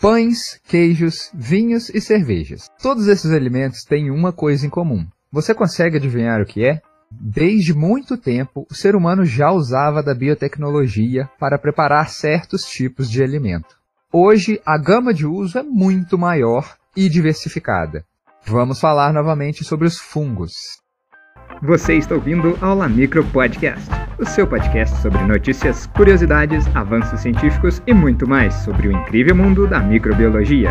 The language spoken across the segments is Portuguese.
Pães, queijos, vinhos e cervejas. Todos esses alimentos têm uma coisa em comum. Você consegue adivinhar o que é? Desde muito tempo, o ser humano já usava da biotecnologia para preparar certos tipos de alimento. Hoje, a gama de uso é muito maior e diversificada. Vamos falar novamente sobre os fungos. Você está ouvindo Aula Micro Podcast, o seu podcast sobre notícias, curiosidades, avanços científicos e muito mais sobre o incrível mundo da microbiologia.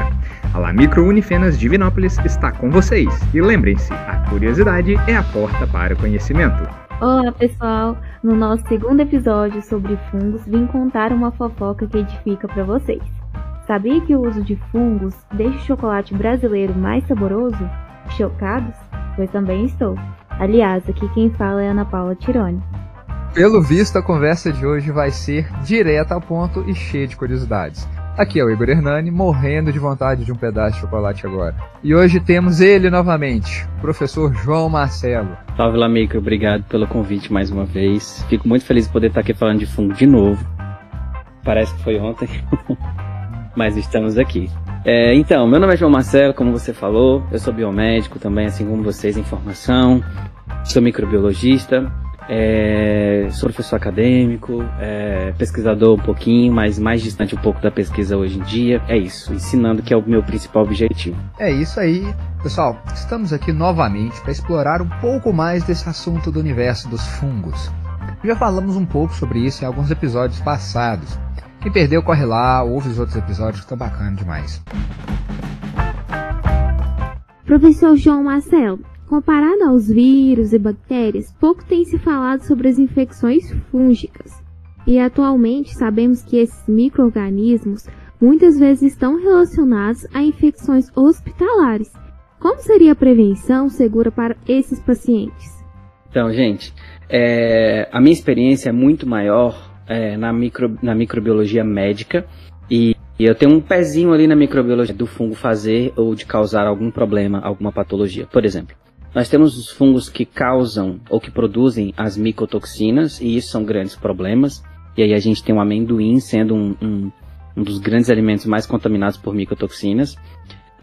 A La Micro Unifenas Divinópolis está com vocês e lembrem-se, a curiosidade é a porta para o conhecimento. Olá pessoal, no nosso segundo episódio sobre fungos vim contar uma fofoca que edifica para vocês. Sabia que o uso de fungos deixa o chocolate brasileiro mais saboroso? Chocados? Pois também estou. Aliás, aqui quem fala é Ana Paula Tironi. Pelo visto, a conversa de hoje vai ser direta ao ponto e cheia de curiosidades. Aqui é o Igor Hernani, morrendo de vontade de um pedaço de chocolate agora. E hoje temos ele novamente, o professor João Marcelo. Salve Lamico, obrigado pelo convite mais uma vez. Fico muito feliz de poder estar aqui falando de fungo de novo. Parece que foi ontem, mas estamos aqui. É, então, meu nome é João Marcelo, como você falou, eu sou biomédico também, assim como vocês em formação, sou microbiologista, é, sou professor acadêmico, é, pesquisador um pouquinho, mas mais distante um pouco da pesquisa hoje em dia. É isso, ensinando que é o meu principal objetivo. É isso aí, pessoal. Estamos aqui novamente para explorar um pouco mais desse assunto do universo dos fungos. Já falamos um pouco sobre isso em alguns episódios passados. Quem perdeu, corre lá, ouve os outros episódios que estão bacanas demais. Professor João Marcelo, comparado aos vírus e bactérias, pouco tem se falado sobre as infecções fúngicas. E atualmente sabemos que esses micro-organismos muitas vezes estão relacionados a infecções hospitalares. Como seria a prevenção segura para esses pacientes? Então, gente, é, a minha experiência é muito maior é, na, micro, na microbiologia médica e, e, eu tenho um pezinho ali na microbiologia do fungo fazer ou de causar algum problema, alguma patologia. Por exemplo, nós temos os fungos que causam ou que produzem as micotoxinas e isso são grandes problemas. E aí a gente tem o amendoim sendo um, um, um dos grandes alimentos mais contaminados por micotoxinas.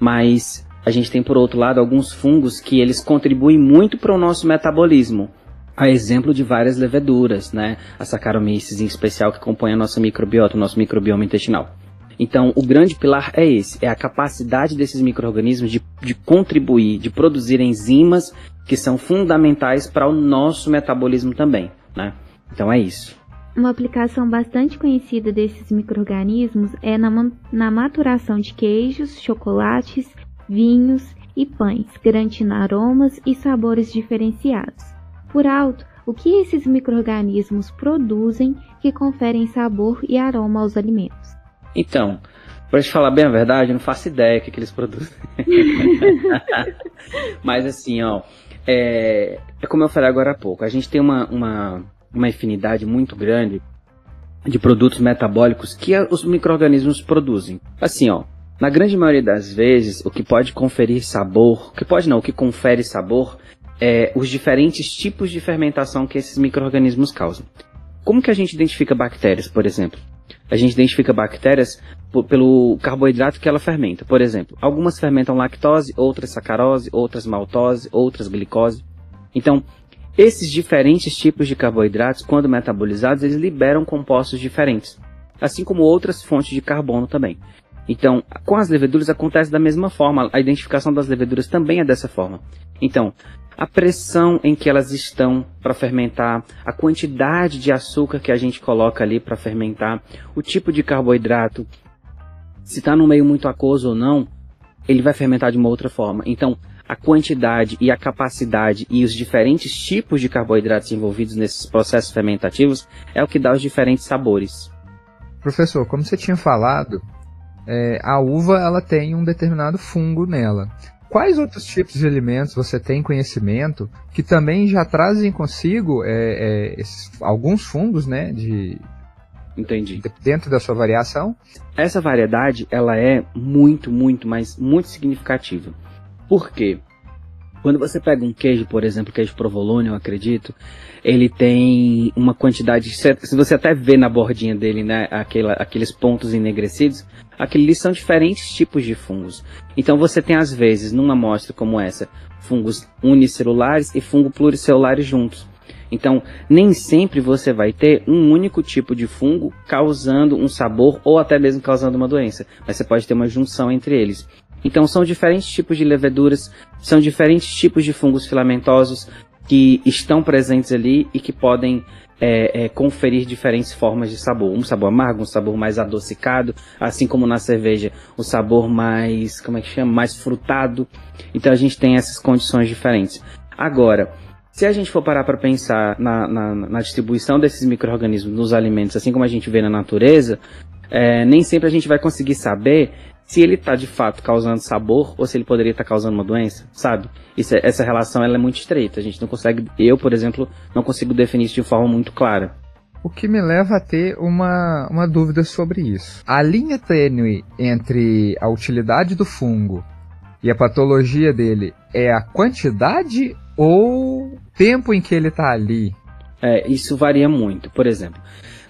Mas a gente tem por outro lado alguns fungos que eles contribuem muito para o nosso metabolismo a exemplo de várias leveduras, né? A Saccharomyces em especial que compõe a nossa microbiota, o nosso microbioma intestinal. Então, o grande pilar é esse, é a capacidade desses micro-organismos de, de contribuir, de produzir enzimas que são fundamentais para o nosso metabolismo também, né? Então é isso. Uma aplicação bastante conhecida desses micro-organismos é na, na maturação de queijos, chocolates, vinhos e pães, garantindo aromas e sabores diferenciados por alto o que esses microrganismos produzem que conferem sabor e aroma aos alimentos. Então, para te falar bem a verdade, eu não faço ideia do que, que eles produzem. Mas assim, ó, é, é, como eu falei agora há pouco, a gente tem uma, uma, uma infinidade muito grande de produtos metabólicos que os micro-organismos produzem. Assim, ó, na grande maioria das vezes, o que pode conferir sabor, o que pode não, o que confere sabor é, os diferentes tipos de fermentação que esses micro-organismos causam. Como que a gente identifica bactérias, por exemplo? A gente identifica bactérias pelo carboidrato que ela fermenta. Por exemplo, algumas fermentam lactose, outras sacarose, outras maltose, outras glicose. Então, esses diferentes tipos de carboidratos, quando metabolizados, eles liberam compostos diferentes, assim como outras fontes de carbono também. Então, com as leveduras acontece da mesma forma, a identificação das leveduras também é dessa forma. Então, a pressão em que elas estão para fermentar, a quantidade de açúcar que a gente coloca ali para fermentar, o tipo de carboidrato, se está no meio muito aquoso ou não, ele vai fermentar de uma outra forma. Então, a quantidade e a capacidade e os diferentes tipos de carboidratos envolvidos nesses processos fermentativos é o que dá os diferentes sabores. Professor, como você tinha falado, é, a uva ela tem um determinado fungo nela. Quais outros tipos de alimentos você tem conhecimento que também já trazem consigo é, é, esses, alguns fungos, né, de, Entendi. Dentro da sua variação? Essa variedade, ela é muito, muito, mas muito significativa. Por quê? Quando você pega um queijo, por exemplo, queijo provolone, eu acredito, ele tem uma quantidade, se você até vê na bordinha dele, né, aquela, aqueles pontos enegrecidos, aqueles são diferentes tipos de fungos. Então você tem às vezes, numa amostra como essa, fungos unicelulares e fungo pluricelulares juntos. Então, nem sempre você vai ter um único tipo de fungo causando um sabor ou até mesmo causando uma doença, mas você pode ter uma junção entre eles. Então são diferentes tipos de leveduras, são diferentes tipos de fungos filamentosos que estão presentes ali e que podem é, é, conferir diferentes formas de sabor. Um sabor amargo, um sabor mais adocicado, assim como na cerveja, o um sabor mais, como é que chama, mais frutado. Então a gente tem essas condições diferentes. Agora, se a gente for parar para pensar na, na, na, distribuição desses micro-organismos nos alimentos, assim como a gente vê na natureza, é, nem sempre a gente vai conseguir saber se ele está de fato causando sabor ou se ele poderia estar tá causando uma doença, sabe? Isso, é, essa relação ela é muito estreita. A gente não consegue, eu, por exemplo, não consigo definir isso de forma muito clara. O que me leva a ter uma, uma dúvida sobre isso. A linha tênue entre a utilidade do fungo e a patologia dele é a quantidade ou tempo em que ele está ali? É, isso varia muito. Por exemplo,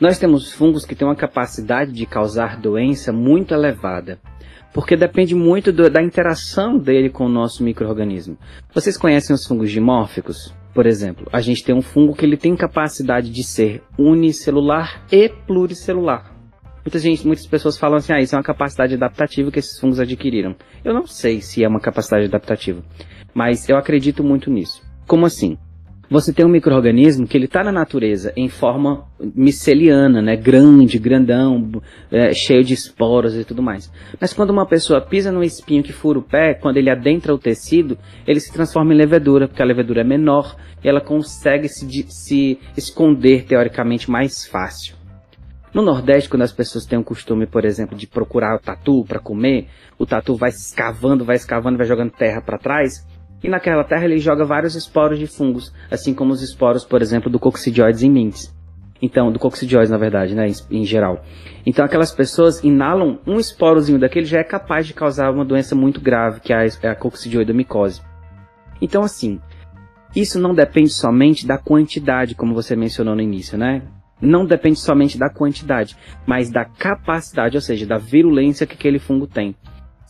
nós temos fungos que têm uma capacidade de causar doença muito elevada porque depende muito do, da interação dele com o nosso microorganismo. Vocês conhecem os fungos dimórficos? Por exemplo, a gente tem um fungo que ele tem capacidade de ser unicelular e pluricelular. Muita gente, muitas pessoas falam assim, ah, isso é uma capacidade adaptativa que esses fungos adquiriram. Eu não sei se é uma capacidade adaptativa, mas eu acredito muito nisso. Como assim? Você tem um microorganismo que ele está na natureza em forma miceliana, né, grande, grandão, é, cheio de esporos e tudo mais. Mas quando uma pessoa pisa num espinho que fura o pé, quando ele adentra o tecido, ele se transforma em levedura, porque a levedura é menor e ela consegue se, se esconder teoricamente mais fácil. No Nordeste, quando as pessoas têm o costume, por exemplo, de procurar o tatu para comer, o tatu vai escavando, vai escavando, vai jogando terra para trás e naquela terra ele joga vários esporos de fungos, assim como os esporos, por exemplo, do coccidioides em mintes. Então, do coccidioides, na verdade, né, em, em, geral. Então, aquelas pessoas inalam um esporozinho daquele já é capaz de causar uma doença muito grave, que é a, é a coccidioidomicose. Então, assim, isso não depende somente da quantidade, como você mencionou no início, né? Não depende somente da quantidade, mas da capacidade, ou seja, da virulência que aquele fungo tem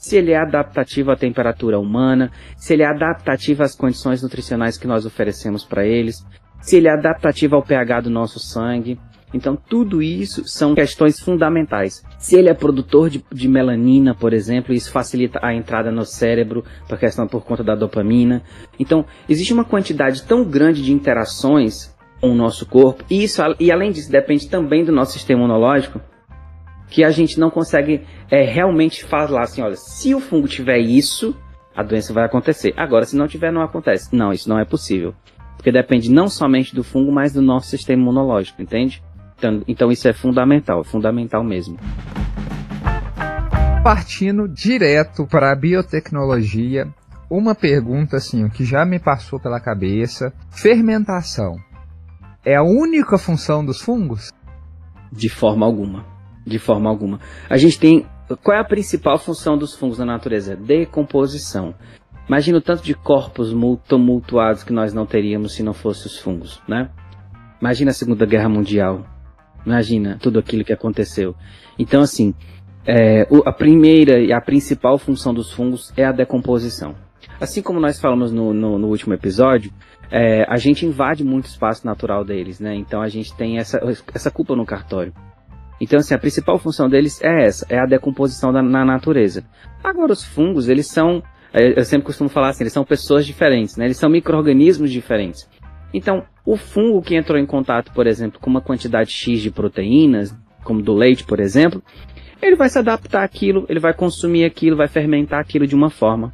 se ele é adaptativo à temperatura humana, se ele é adaptativo às condições nutricionais que nós oferecemos para eles, se ele é adaptativo ao pH do nosso sangue. Então, tudo isso são questões fundamentais. Se ele é produtor de, de melanina, por exemplo, isso facilita a entrada no cérebro por questão por conta da dopamina. Então, existe uma quantidade tão grande de interações com o nosso corpo, e isso, e além disso, depende também do nosso sistema imunológico, que a gente não consegue é, realmente falar assim, olha, se o fungo tiver isso, a doença vai acontecer. Agora, se não tiver, não acontece. Não, isso não é possível. Porque depende não somente do fungo, mas do nosso sistema imunológico, entende? Então, então isso é fundamental, é fundamental mesmo. Partindo direto para a biotecnologia, uma pergunta assim, que já me passou pela cabeça: fermentação é a única função dos fungos? De forma alguma. De forma alguma. A gente tem. Qual é a principal função dos fungos na natureza? Decomposição. Imagina o tanto de corpos tumultuados que nós não teríamos se não fossem os fungos, né? Imagina a Segunda Guerra Mundial. Imagina tudo aquilo que aconteceu. Então, assim, é, a primeira e a principal função dos fungos é a decomposição. Assim como nós falamos no, no, no último episódio, é, a gente invade muito espaço natural deles, né? Então a gente tem essa, essa culpa no cartório. Então, assim, a principal função deles é essa, é a decomposição da, na natureza. Agora, os fungos, eles são, é, eu sempre costumo falar assim, eles são pessoas diferentes, né? Eles são micro-organismos diferentes. Então, o fungo que entrou em contato, por exemplo, com uma quantidade X de proteínas, como do leite, por exemplo, ele vai se adaptar àquilo, ele vai consumir aquilo, vai fermentar aquilo de uma forma.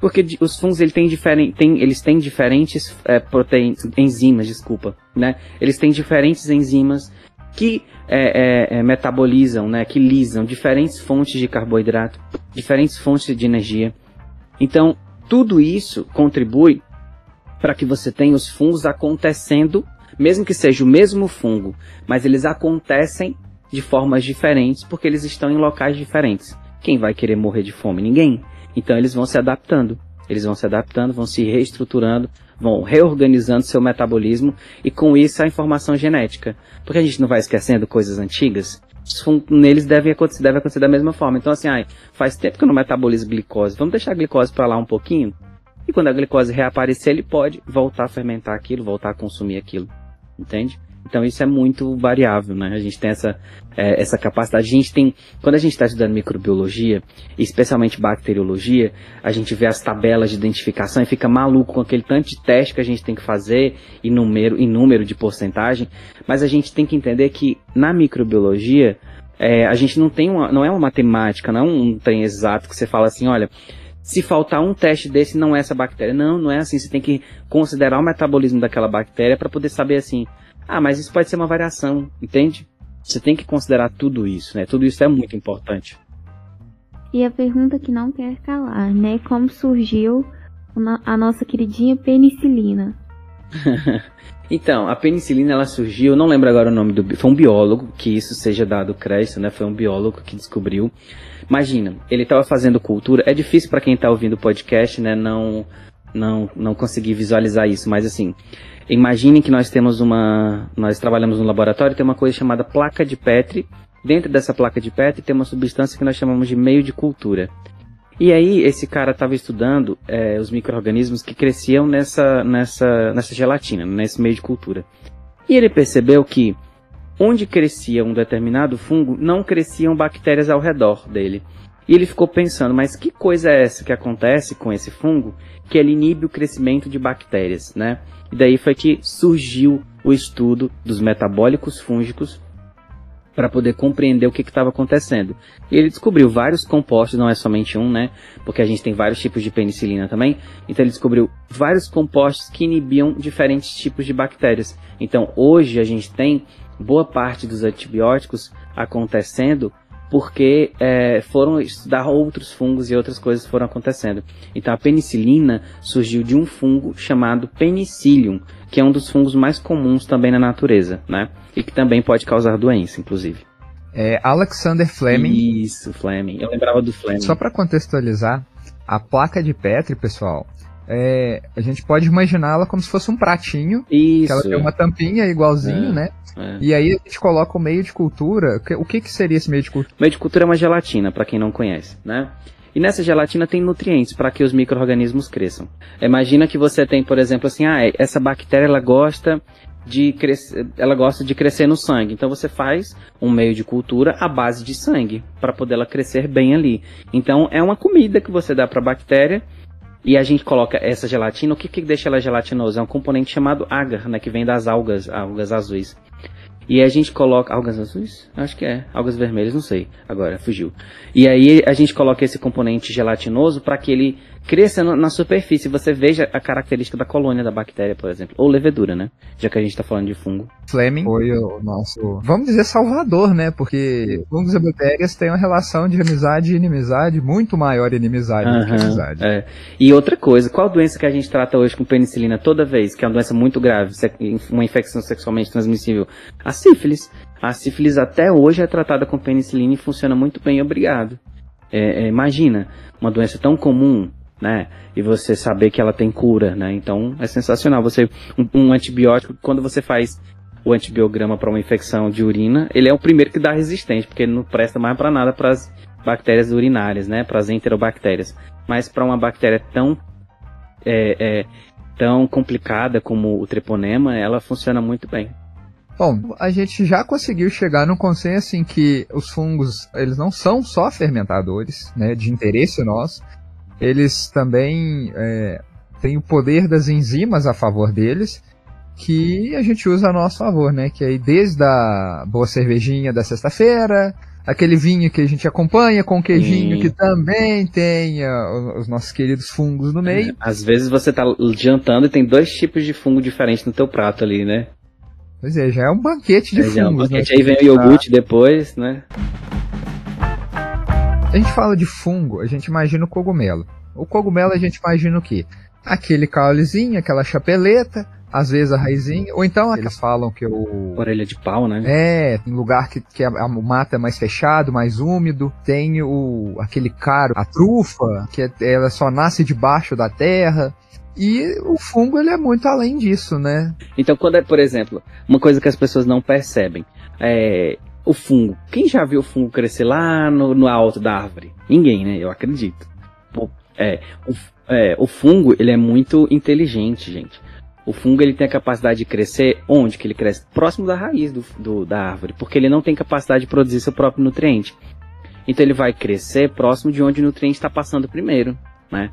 Porque os fungos ele tem diferen, eles têm diferentes é, proteínas, enzimas, desculpa, né? Eles têm diferentes enzimas que é, é, é, metabolizam, né, que lisam diferentes fontes de carboidrato, diferentes fontes de energia. Então, tudo isso contribui para que você tenha os fungos acontecendo, mesmo que seja o mesmo fungo, mas eles acontecem de formas diferentes porque eles estão em locais diferentes. Quem vai querer morrer de fome? Ninguém. Então eles vão se adaptando. Eles vão se adaptando, vão se reestruturando, vão reorganizando seu metabolismo e com isso a informação genética. Porque a gente não vai esquecendo coisas antigas? neles deve acontecer, deve acontecer da mesma forma. Então, assim, ai, faz tempo que eu não metabolizo glicose. Vamos deixar a glicose para lá um pouquinho? E quando a glicose reaparecer, ele pode voltar a fermentar aquilo, voltar a consumir aquilo. Entende? Então isso é muito variável, né? A gente tem essa, é, essa capacidade. A gente tem, quando a gente está estudando microbiologia, especialmente bacteriologia, a gente vê as tabelas de identificação e fica maluco com aquele tanto de teste que a gente tem que fazer em número, em número de porcentagem. Mas a gente tem que entender que na microbiologia é, a gente não tem uma, não é uma matemática, não é um trem exato que você fala assim, olha, se faltar um teste desse não é essa bactéria. Não, não é assim. Você tem que considerar o metabolismo daquela bactéria para poder saber assim, ah, mas isso pode ser uma variação, entende? Você tem que considerar tudo isso, né? Tudo isso é muito importante. E a pergunta que não quer calar, né? Como surgiu a nossa queridinha penicilina? então, a penicilina ela surgiu, não lembro agora o nome do, foi um biólogo que isso seja dado crédito, né? Foi um biólogo que descobriu. Imagina, ele estava fazendo cultura. É difícil para quem está ouvindo o podcast, né? Não, não, não conseguir visualizar isso, mas assim, Imaginem que nós temos uma. Nós trabalhamos no laboratório tem uma coisa chamada placa de Petri. Dentro dessa placa de Petri tem uma substância que nós chamamos de meio de cultura. E aí esse cara estava estudando é, os micro-organismos que cresciam nessa, nessa, nessa gelatina, nesse meio de cultura. E ele percebeu que onde crescia um determinado fungo, não cresciam bactérias ao redor dele. E ele ficou pensando, mas que coisa é essa que acontece com esse fungo que ele inibe o crescimento de bactérias, né? E daí foi que surgiu o estudo dos metabólicos fúngicos para poder compreender o que estava acontecendo. E ele descobriu vários compostos, não é somente um, né? Porque a gente tem vários tipos de penicilina também. Então ele descobriu vários compostos que inibiam diferentes tipos de bactérias. Então hoje a gente tem boa parte dos antibióticos acontecendo porque é, foram estudar outros fungos e outras coisas foram acontecendo. Então a penicilina surgiu de um fungo chamado Penicillium, que é um dos fungos mais comuns também na natureza, né? E que também pode causar doença, inclusive. É Alexander Fleming. Isso, Fleming. Eu lembrava do Fleming. Só para contextualizar, a placa de Petri, pessoal, é, a gente pode imaginá-la como se fosse um pratinho. Isso. Que ela tem uma tampinha igualzinho, é. né? É. E aí a gente coloca o meio de cultura. O que, que seria esse meio de cultura? O meio de cultura é uma gelatina, para quem não conhece, né? E nessa gelatina tem nutrientes para que os micro-organismos cresçam. Imagina que você tem, por exemplo, assim, ah, essa bactéria ela gosta de crescer, ela gosta de crescer no sangue. Então você faz um meio de cultura à base de sangue para poder ela crescer bem ali. Então é uma comida que você dá para a bactéria e a gente coloca essa gelatina. O que, que deixa ela gelatinosa? É um componente chamado agar, né, que vem das algas, algas azuis. E a gente coloca. Algas azuis? Acho que é. Algas vermelhas, não sei. Agora, fugiu. E aí a gente coloca esse componente gelatinoso para que ele cresça na superfície. Você veja a característica da colônia da bactéria, por exemplo. Ou levedura, né? Já que a gente está falando de fungo. Fleming foi o nosso, vamos dizer, salvador, né? Porque fungos e bactérias têm uma relação de amizade e inimizade muito maior inimizade uhum, do que amizade. É. E outra coisa, qual doença que a gente trata hoje com penicilina toda vez, que é uma doença muito grave, uma infecção sexualmente transmissível? A sífilis. A sífilis até hoje é tratada com penicilina e funciona muito bem, obrigado. É, é, imagina, uma doença tão comum, né? E você saber que ela tem cura, né? Então é sensacional. Você um, um antibiótico quando você faz o antibiograma para uma infecção de urina, ele é o primeiro que dá resistente, porque ele não presta mais para nada para as bactérias urinárias, né? Para as enterobactérias. Mas para uma bactéria tão é, é, tão complicada como o treponema, ela funciona muito bem. Bom, a gente já conseguiu chegar no consenso em que os fungos, eles não são só fermentadores, né, de interesse nosso, eles também é, têm o poder das enzimas a favor deles, que a gente usa a nosso favor, né? Que aí desde a boa cervejinha da sexta-feira, aquele vinho que a gente acompanha com queijinho Sim. que também tem uh, os nossos queridos fungos no meio. É, às vezes você tá jantando e tem dois tipos de fungo diferentes no teu prato ali, né? Pois é, já é um banquete de é, fungos. É um banquete, né? Aí vem o iogurte depois, né? A gente fala de fungo, a gente imagina o cogumelo. O cogumelo a gente imagina o quê? Aquele caulezinho, aquela chapeleta, às vezes a raizinha, ou então eles falam que o. Orelha de pau, né? É, tem lugar que, que a, a mata é mais fechado, mais úmido. Tem o aquele caro, a trufa, que é, ela só nasce debaixo da terra. E o fungo ele é muito além disso, né? Então, quando é, por exemplo, uma coisa que as pessoas não percebem, é o fungo. Quem já viu o fungo crescer lá no, no alto da árvore? Ninguém, né? Eu acredito. É, o, é, o fungo ele é muito inteligente, gente. O fungo ele tem a capacidade de crescer onde que ele cresce? Próximo da raiz do, do, da árvore, porque ele não tem capacidade de produzir seu próprio nutriente. Então ele vai crescer próximo de onde o nutriente está passando primeiro, né?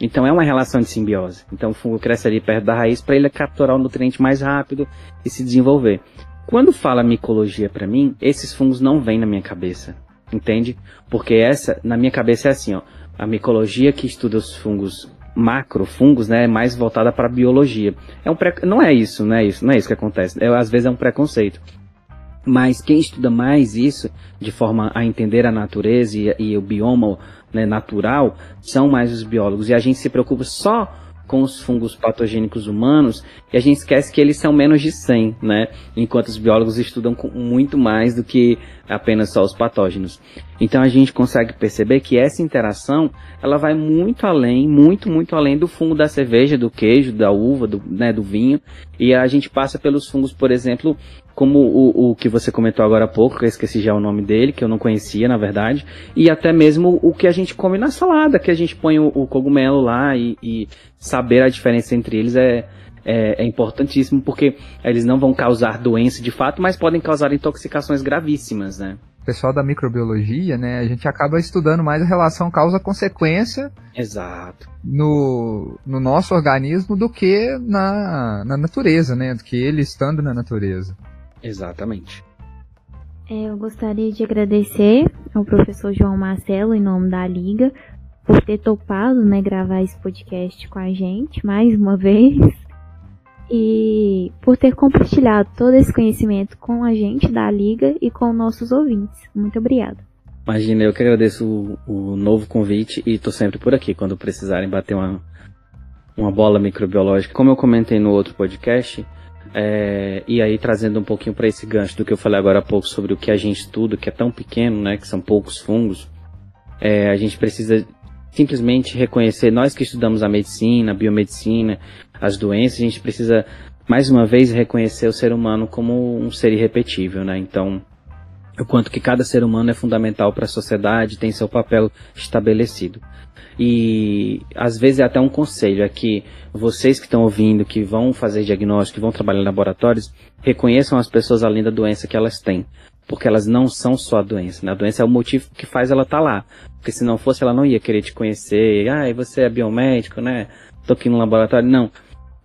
Então é uma relação de simbiose. Então o fungo cresce ali perto da raiz para ele capturar o nutriente mais rápido e se desenvolver. Quando fala micologia para mim, esses fungos não vêm na minha cabeça, entende? Porque essa, na minha cabeça é assim, ó, a micologia que estuda os fungos macrofungos, né, é mais voltada para biologia. É um pré... não é isso, não é isso, não é isso que acontece. É, às vezes é um preconceito. Mas quem estuda mais isso, de forma a entender a natureza e, e o bioma né, natural, são mais os biólogos. E a gente se preocupa só com os fungos patogênicos humanos e a gente esquece que eles são menos de 100, né? Enquanto os biólogos estudam muito mais do que apenas só os patógenos. Então a gente consegue perceber que essa interação ela vai muito além, muito, muito além do fungo da cerveja, do queijo, da uva, do, né, do vinho. E a gente passa pelos fungos, por exemplo, como o, o que você comentou agora há pouco, que eu esqueci já o nome dele, que eu não conhecia, na verdade, e até mesmo o que a gente come na salada, que a gente põe o, o cogumelo lá e, e, saber a diferença entre eles é, é, é, importantíssimo, porque eles não vão causar doença de fato, mas podem causar intoxicações gravíssimas, né? pessoal da microbiologia, né, a gente acaba estudando mais a relação causa-consequência Exato. No, no nosso organismo do que na, na natureza, né, do que ele estando na natureza. Exatamente. É, eu gostaria de agradecer ao professor João Marcelo, em nome da Liga, por ter topado né, gravar esse podcast com a gente mais uma vez e por ter compartilhado todo esse conhecimento com a gente da Liga e com nossos ouvintes. Muito obrigada. Imagina, eu que agradeço o, o novo convite e estou sempre por aqui quando precisarem bater uma, uma bola microbiológica. Como eu comentei no outro podcast, é, e aí trazendo um pouquinho para esse gancho do que eu falei agora há pouco sobre o que a gente estuda, que é tão pequeno, né, que são poucos fungos, é, a gente precisa simplesmente reconhecer, nós que estudamos a medicina, a biomedicina, as doenças, a gente precisa mais uma vez reconhecer o ser humano como um ser irrepetível, né? Então, o quanto que cada ser humano é fundamental para a sociedade, tem seu papel estabelecido. E às vezes é até um conselho, é que vocês que estão ouvindo, que vão fazer diagnóstico, que vão trabalhar em laboratórios, reconheçam as pessoas além da doença que elas têm. Porque elas não são só a doença, né? A doença é o motivo que faz ela estar tá lá. Porque se não fosse, ela não ia querer te conhecer. Ah, você é biomédico, né? Tô aqui no laboratório. Não.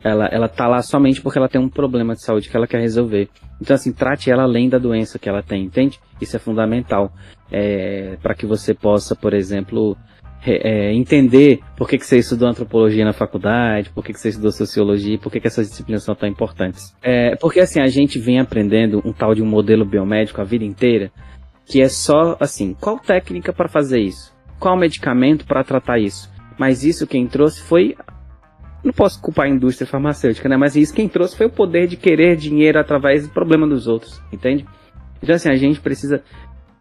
Ela, ela tá lá somente porque ela tem um problema de saúde que ela quer resolver. Então, assim, trate ela além da doença que ela tem, entende? Isso é fundamental. É, para que você possa, por exemplo, é, entender por que, que você estudou antropologia na faculdade, por que, que você estudou sociologia, por que, que essas disciplinas são tão importantes. É, porque assim, a gente vem aprendendo um tal de um modelo biomédico a vida inteira, que é só assim, qual técnica para fazer isso? Qual medicamento para tratar isso? Mas isso quem trouxe foi. Não posso culpar a indústria farmacêutica, né? Mas isso quem trouxe foi o poder de querer dinheiro através do problema dos outros, entende? Então, assim, a gente precisa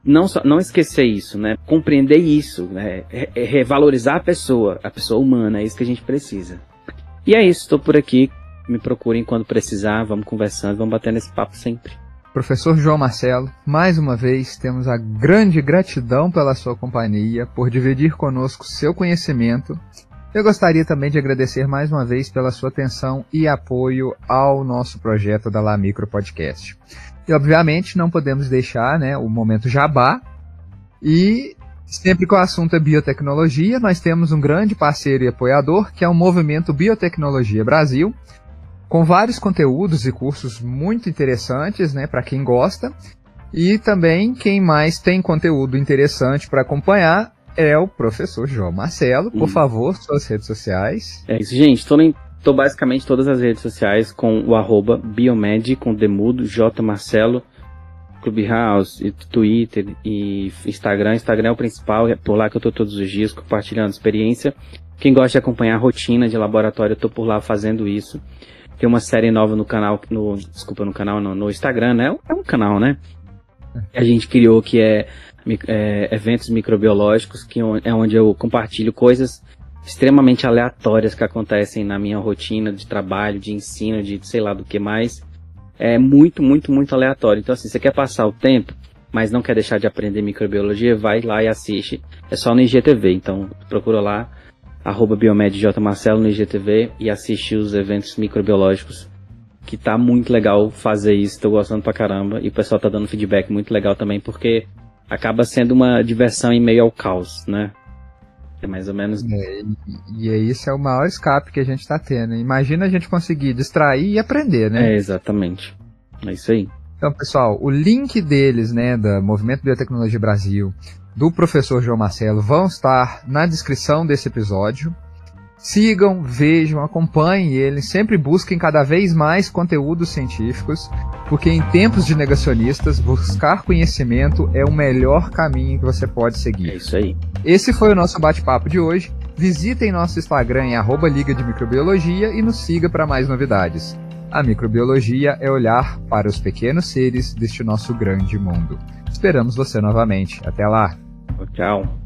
não, só, não esquecer isso, né? Compreender isso, né? Revalorizar a pessoa, a pessoa humana, é isso que a gente precisa. E é isso, estou por aqui. Me procurem quando precisar, vamos conversando, vamos bater nesse papo sempre. Professor João Marcelo, mais uma vez temos a grande gratidão pela sua companhia, por dividir conosco seu conhecimento. Eu gostaria também de agradecer mais uma vez pela sua atenção e apoio ao nosso projeto da La Micro Podcast. E obviamente não podemos deixar né, o momento jabá. E sempre que o assunto é biotecnologia, nós temos um grande parceiro e apoiador, que é o Movimento Biotecnologia Brasil, com vários conteúdos e cursos muito interessantes né, para quem gosta. E também quem mais tem conteúdo interessante para acompanhar é o professor João Marcelo. Por hum. favor, suas redes sociais. É isso, gente. Estou Tô basicamente todas as redes sociais com o arroba Biomed, com Demudo, J Marcelo, Clubhouse, Twitter e Instagram. Instagram é o principal, é por lá que eu tô todos os dias compartilhando experiência. Quem gosta de acompanhar a rotina de laboratório, eu tô por lá fazendo isso. tem uma série nova no canal, no, desculpa, no canal, no Instagram, né? É um canal, né? Que a gente criou que é, é eventos microbiológicos, que é onde eu compartilho coisas extremamente aleatórias que acontecem na minha rotina de trabalho, de ensino, de sei lá do que mais. É muito, muito, muito aleatório. Então, assim, você quer passar o tempo, mas não quer deixar de aprender microbiologia, vai lá e assiste. É só no IGTV. Então, procura lá, arroba Marcelo no IGTV e assiste os eventos microbiológicos. Que tá muito legal fazer isso, tô gostando pra caramba. E o pessoal tá dando feedback muito legal também, porque acaba sendo uma diversão em meio ao caos, né? É mais ou menos. É, e, e esse é o maior escape que a gente está tendo. Imagina a gente conseguir distrair e aprender, né? É, exatamente. É isso aí. Então, pessoal, o link deles, né, da Movimento Biotecnologia Brasil, do professor João Marcelo, vão estar na descrição desse episódio. Sigam, vejam, acompanhem ele, sempre busquem cada vez mais conteúdos científicos, porque em tempos de negacionistas, buscar conhecimento é o melhor caminho que você pode seguir. É isso aí. Esse foi o nosso bate-papo de hoje. Visitem nosso Instagram em arroba Liga de Microbiologia e nos siga para mais novidades. A microbiologia é olhar para os pequenos seres deste nosso grande mundo. Esperamos você novamente. Até lá. Tchau.